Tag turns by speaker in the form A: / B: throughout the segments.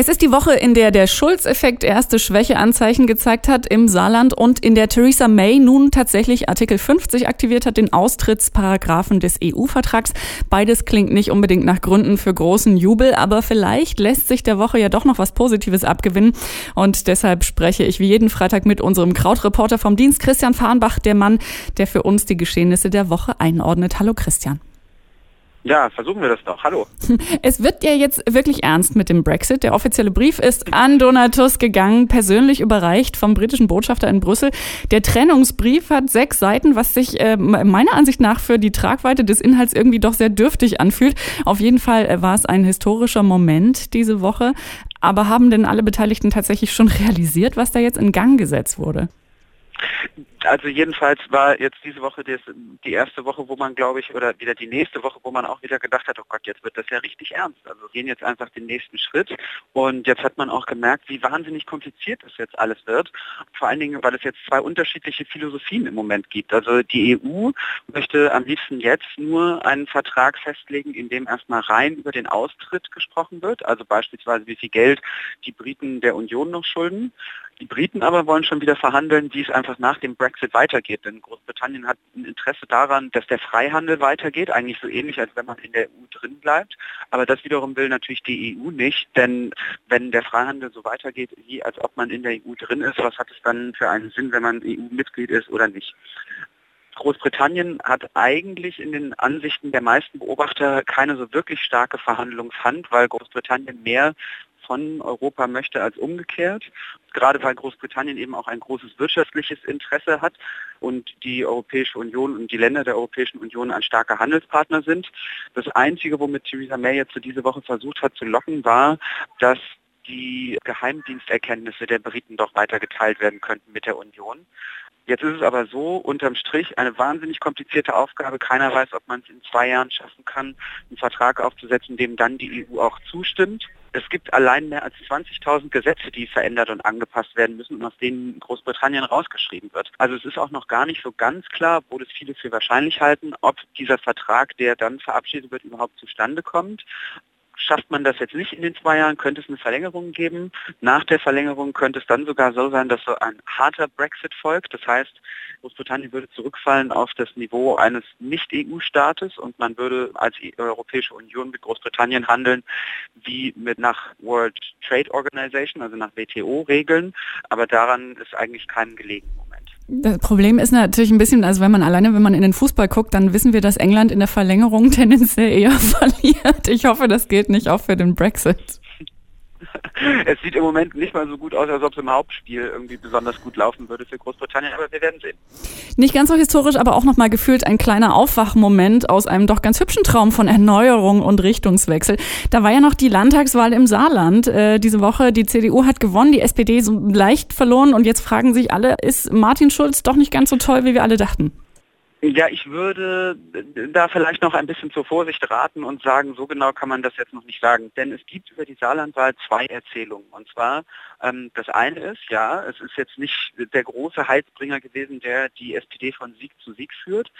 A: Es ist die Woche, in der der Schulz-Effekt erste Schwächeanzeichen gezeigt hat im Saarland und in der Theresa May nun tatsächlich Artikel 50 aktiviert hat, den Austrittsparagraphen des EU-Vertrags. Beides klingt nicht unbedingt nach Gründen für großen Jubel, aber vielleicht lässt sich der Woche ja doch noch was Positives abgewinnen. Und deshalb spreche ich wie jeden Freitag mit unserem Krautreporter vom Dienst, Christian Fahrenbach, der Mann, der für uns die Geschehnisse der Woche einordnet. Hallo Christian.
B: Ja, versuchen wir das doch. Hallo.
A: Es wird ja jetzt wirklich ernst mit dem Brexit. Der offizielle Brief ist an Donald Tusk gegangen, persönlich überreicht vom britischen Botschafter in Brüssel. Der Trennungsbrief hat sechs Seiten, was sich äh, meiner Ansicht nach für die Tragweite des Inhalts irgendwie doch sehr dürftig anfühlt. Auf jeden Fall äh, war es ein historischer Moment diese Woche. Aber haben denn alle Beteiligten tatsächlich schon realisiert, was da jetzt in Gang gesetzt wurde?
B: Also jedenfalls war jetzt diese Woche das, die erste Woche, wo man, glaube ich, oder wieder die nächste Woche, wo man auch wieder gedacht hat, oh Gott, jetzt wird das ja richtig ernst. Also wir gehen jetzt einfach den nächsten Schritt. Und jetzt hat man auch gemerkt, wie wahnsinnig kompliziert das jetzt alles wird. Vor allen Dingen, weil es jetzt zwei unterschiedliche Philosophien im Moment gibt. Also die EU möchte am liebsten jetzt nur einen Vertrag festlegen, in dem erstmal rein über den Austritt gesprochen wird. Also beispielsweise, wie viel Geld die Briten der Union noch schulden. Die Briten aber wollen schon wieder verhandeln, wie es einfach nach dem Brexit weitergeht. Denn Großbritannien hat ein Interesse daran, dass der Freihandel weitergeht, eigentlich so ähnlich, als wenn man in der EU drin bleibt. Aber das wiederum will natürlich die EU nicht, denn wenn der Freihandel so weitergeht, wie als ob man in der EU drin ist, was hat es dann für einen Sinn, wenn man EU-Mitglied ist oder nicht? Großbritannien hat eigentlich in den Ansichten der meisten Beobachter keine so wirklich starke Verhandlungshand, weil Großbritannien mehr von Europa möchte als umgekehrt. Gerade weil Großbritannien eben auch ein großes wirtschaftliches Interesse hat und die Europäische Union und die Länder der Europäischen Union ein starker Handelspartner sind. Das Einzige, womit Theresa May jetzt für diese Woche versucht hat zu locken, war, dass die Geheimdiensterkenntnisse der Briten doch weiter geteilt werden könnten mit der Union. Jetzt ist es aber so, unterm Strich eine wahnsinnig komplizierte Aufgabe. Keiner weiß, ob man es in zwei Jahren schaffen kann, einen Vertrag aufzusetzen, dem dann die EU auch zustimmt. Es gibt allein mehr als 20.000 Gesetze, die verändert und angepasst werden müssen und aus denen Großbritannien rausgeschrieben wird. Also es ist auch noch gar nicht so ganz klar, wo das viele für wahrscheinlich halten, ob dieser Vertrag, der dann verabschiedet wird, überhaupt zustande kommt. Schafft man das jetzt nicht in den zwei Jahren, könnte es eine Verlängerung geben. Nach der Verlängerung könnte es dann sogar so sein, dass so ein harter Brexit folgt. Das heißt, Großbritannien würde zurückfallen auf das Niveau eines Nicht-EU-Staates und man würde als e- Europäische Union mit Großbritannien handeln wie mit nach World Trade Organization, also nach WTO-Regeln. Aber daran ist eigentlich keinem gelegen.
A: Das Problem ist natürlich ein bisschen, also wenn man alleine, wenn man in den Fußball guckt, dann wissen wir, dass England in der Verlängerung tendenziell eher verliert. Ich hoffe, das gilt nicht auch für den Brexit
B: es sieht im Moment nicht mal so gut aus, als ob es im Hauptspiel irgendwie besonders gut laufen würde für Großbritannien, aber wir werden sehen.
A: Nicht ganz so historisch, aber auch nochmal gefühlt ein kleiner Aufwachmoment aus einem doch ganz hübschen Traum von Erneuerung und Richtungswechsel. Da war ja noch die Landtagswahl im Saarland äh, diese Woche. Die CDU hat gewonnen, die SPD so leicht verloren und jetzt fragen sich alle, ist Martin Schulz doch nicht ganz so toll, wie wir alle dachten?
B: Ja, ich würde da vielleicht noch ein bisschen zur Vorsicht raten und sagen, so genau kann man das jetzt noch nicht sagen. Denn es gibt über die Saarlandwahl zwei Erzählungen. Und zwar, ähm, das eine ist, ja, es ist jetzt nicht der große Heizbringer gewesen, der die SPD von Sieg zu Sieg führt.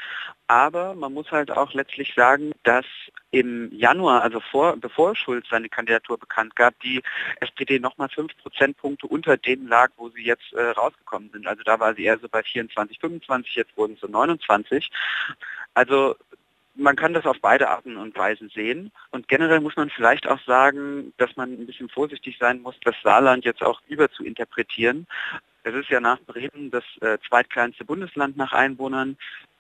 B: Aber man muss halt auch letztlich sagen, dass im Januar, also vor, bevor Schulz seine Kandidatur bekannt gab, die SPD nochmal fünf Prozentpunkte unter dem lag, wo sie jetzt äh, rausgekommen sind. Also da war sie eher so bei 24, 25, jetzt wurden sie 29. 2020. Also man kann das auf beide Arten und Weisen sehen. Und generell muss man vielleicht auch sagen, dass man ein bisschen vorsichtig sein muss, das Saarland jetzt auch überzuinterpretieren. Es ist ja nach Bremen das äh, zweitkleinste Bundesland nach Einwohnern.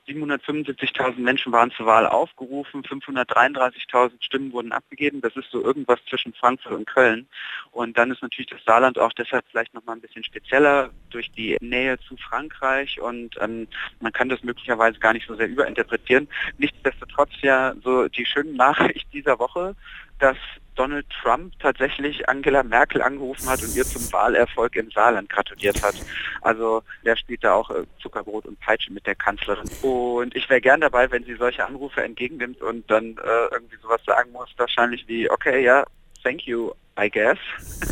B: 775.000 Menschen waren zur Wahl aufgerufen, 533.000 Stimmen wurden abgegeben. Das ist so irgendwas zwischen Frankfurt und Köln. Und dann ist natürlich das Saarland auch deshalb vielleicht nochmal ein bisschen spezieller durch die Nähe zu Frankreich und ähm, man kann das möglicherweise gar nicht so sehr überinterpretieren. Nichtsdestotrotz ja so die schöne Nachricht dieser Woche, dass Donald Trump tatsächlich Angela Merkel angerufen hat und ihr zum Wahlerfolg im Saarland gratuliert hat. Also der spielt da auch äh, Zuckerbrot und Peitsche mit der Kanzlerin. Und ich wäre gern dabei, wenn sie solche Anrufe entgegennimmt und dann äh, irgendwie sowas sagen muss, wahrscheinlich wie, okay, ja, thank you, I guess.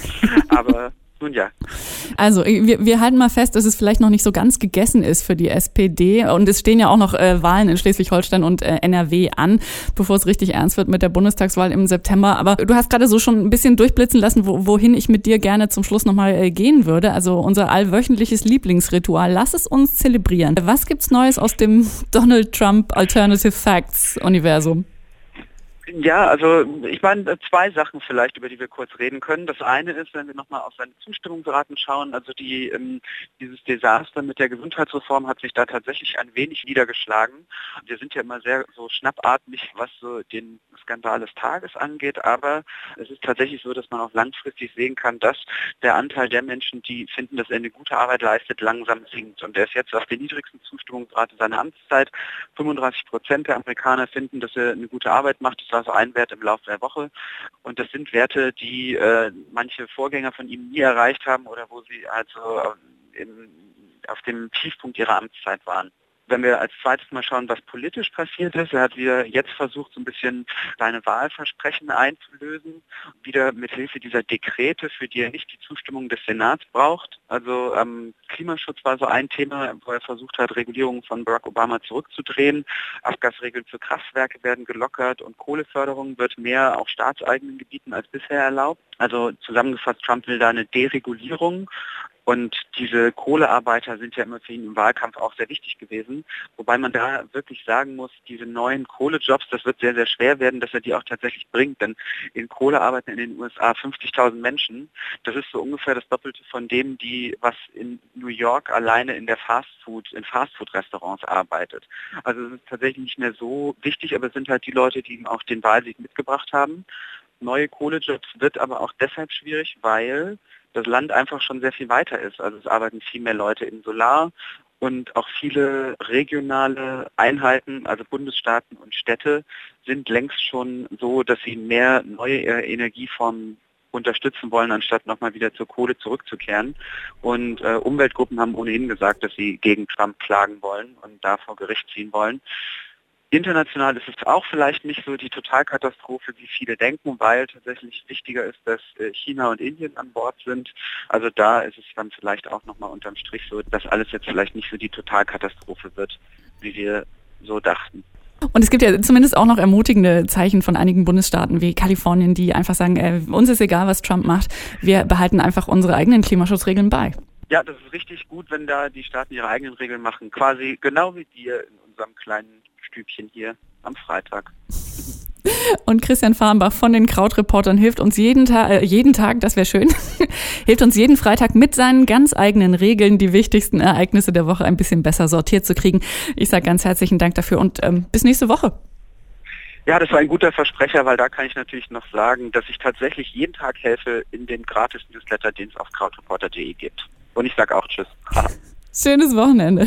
B: Aber Nun ja.
A: Also wir, wir halten mal fest, dass es vielleicht noch nicht so ganz gegessen ist für die SPD. Und es stehen ja auch noch äh, Wahlen in Schleswig-Holstein und äh, NRW an, bevor es richtig ernst wird mit der Bundestagswahl im September. Aber du hast gerade so schon ein bisschen durchblitzen lassen, wo, wohin ich mit dir gerne zum Schluss nochmal äh, gehen würde. Also unser allwöchentliches Lieblingsritual. Lass es uns zelebrieren. Was gibt's Neues aus dem Donald Trump Alternative Facts Universum?
B: Ja, also ich meine zwei Sachen vielleicht, über die wir kurz reden können. Das eine ist, wenn wir nochmal auf seine Zustimmungsraten schauen, also die, ähm, dieses Desaster mit der Gesundheitsreform hat sich da tatsächlich ein wenig niedergeschlagen. Wir sind ja immer sehr so schnappatmig, was so den Skandal des Tages angeht, aber es ist tatsächlich so, dass man auch langfristig sehen kann, dass der Anteil der Menschen, die finden, dass er eine gute Arbeit leistet, langsam sinkt. Und er ist jetzt auf der niedrigsten Zustimmungsrate seiner Amtszeit. 35 Prozent der Amerikaner finden, dass er eine gute Arbeit macht. Das war so ein Wert im Laufe der Woche. Und das sind Werte, die äh, manche Vorgänger von ihm nie erreicht haben oder wo sie also in, auf dem Tiefpunkt ihrer Amtszeit waren. Wenn wir als zweites mal schauen, was politisch passiert ist, er hat wieder jetzt versucht, so ein bisschen seine Wahlversprechen einzulösen, wieder mit Hilfe dieser Dekrete, für die er nicht die Zustimmung des Senats braucht. Also ähm, Klimaschutz war so ein Thema, wo er versucht hat, Regulierungen von Barack Obama zurückzudrehen. Abgasregeln für Kraftwerke werden gelockert und Kohleförderung wird mehr auf staatseigenen Gebieten als bisher erlaubt. Also zusammengefasst, Trump will da eine Deregulierung und diese Kohlearbeiter sind ja immer für ihn im Wahlkampf auch sehr wichtig gewesen. Wobei man da wirklich sagen muss, diese neuen Kohlejobs, das wird sehr, sehr schwer werden, dass er die auch tatsächlich bringt. Denn in Kohle arbeiten in den USA 50.000 Menschen. Das ist so ungefähr das Doppelte von dem, die, was in New York alleine in der Fastfood, in Fastfood-Restaurants arbeitet. Also es ist tatsächlich nicht mehr so wichtig, aber es sind halt die Leute, die ihm auch den Wahlsieg mitgebracht haben. Neue Kohlejobs wird aber auch deshalb schwierig, weil das Land einfach schon sehr viel weiter ist. Also es arbeiten viel mehr Leute in Solar und auch viele regionale Einheiten, also Bundesstaaten und Städte, sind längst schon so, dass sie mehr neue Energieformen unterstützen wollen, anstatt nochmal wieder zur Kohle zurückzukehren. Und äh, Umweltgruppen haben ohnehin gesagt, dass sie gegen Trump klagen wollen und da vor Gericht ziehen wollen. International ist es auch vielleicht nicht so die Totalkatastrophe, wie viele denken, weil tatsächlich wichtiger ist, dass äh, China und Indien an Bord sind. Also da ist es dann vielleicht auch nochmal unterm Strich so, dass alles jetzt vielleicht nicht so die Totalkatastrophe wird, wie wir so dachten.
A: Und es gibt ja zumindest auch noch ermutigende Zeichen von einigen Bundesstaaten wie Kalifornien, die einfach sagen, äh, uns ist egal, was Trump macht, wir behalten einfach unsere eigenen Klimaschutzregeln bei.
B: Ja, das ist richtig gut, wenn da die Staaten ihre eigenen Regeln machen, quasi genau wie dir in unserem kleinen Stübchen hier am Freitag.
A: Und Christian Farnbach von den Krautreportern hilft uns jeden, Ta äh, jeden Tag, das wäre schön, hilft uns jeden Freitag mit seinen ganz eigenen Regeln, die wichtigsten Ereignisse der Woche ein bisschen besser sortiert zu kriegen. Ich sage ganz herzlichen Dank dafür und ähm, bis nächste Woche.
B: Ja, das war ein guter Versprecher, weil da kann ich natürlich noch sagen, dass ich tatsächlich jeden Tag helfe in dem Gratis-Newsletter, den es auf krautreporter.de gibt. Und ich sage auch Tschüss.
A: Schönes Wochenende.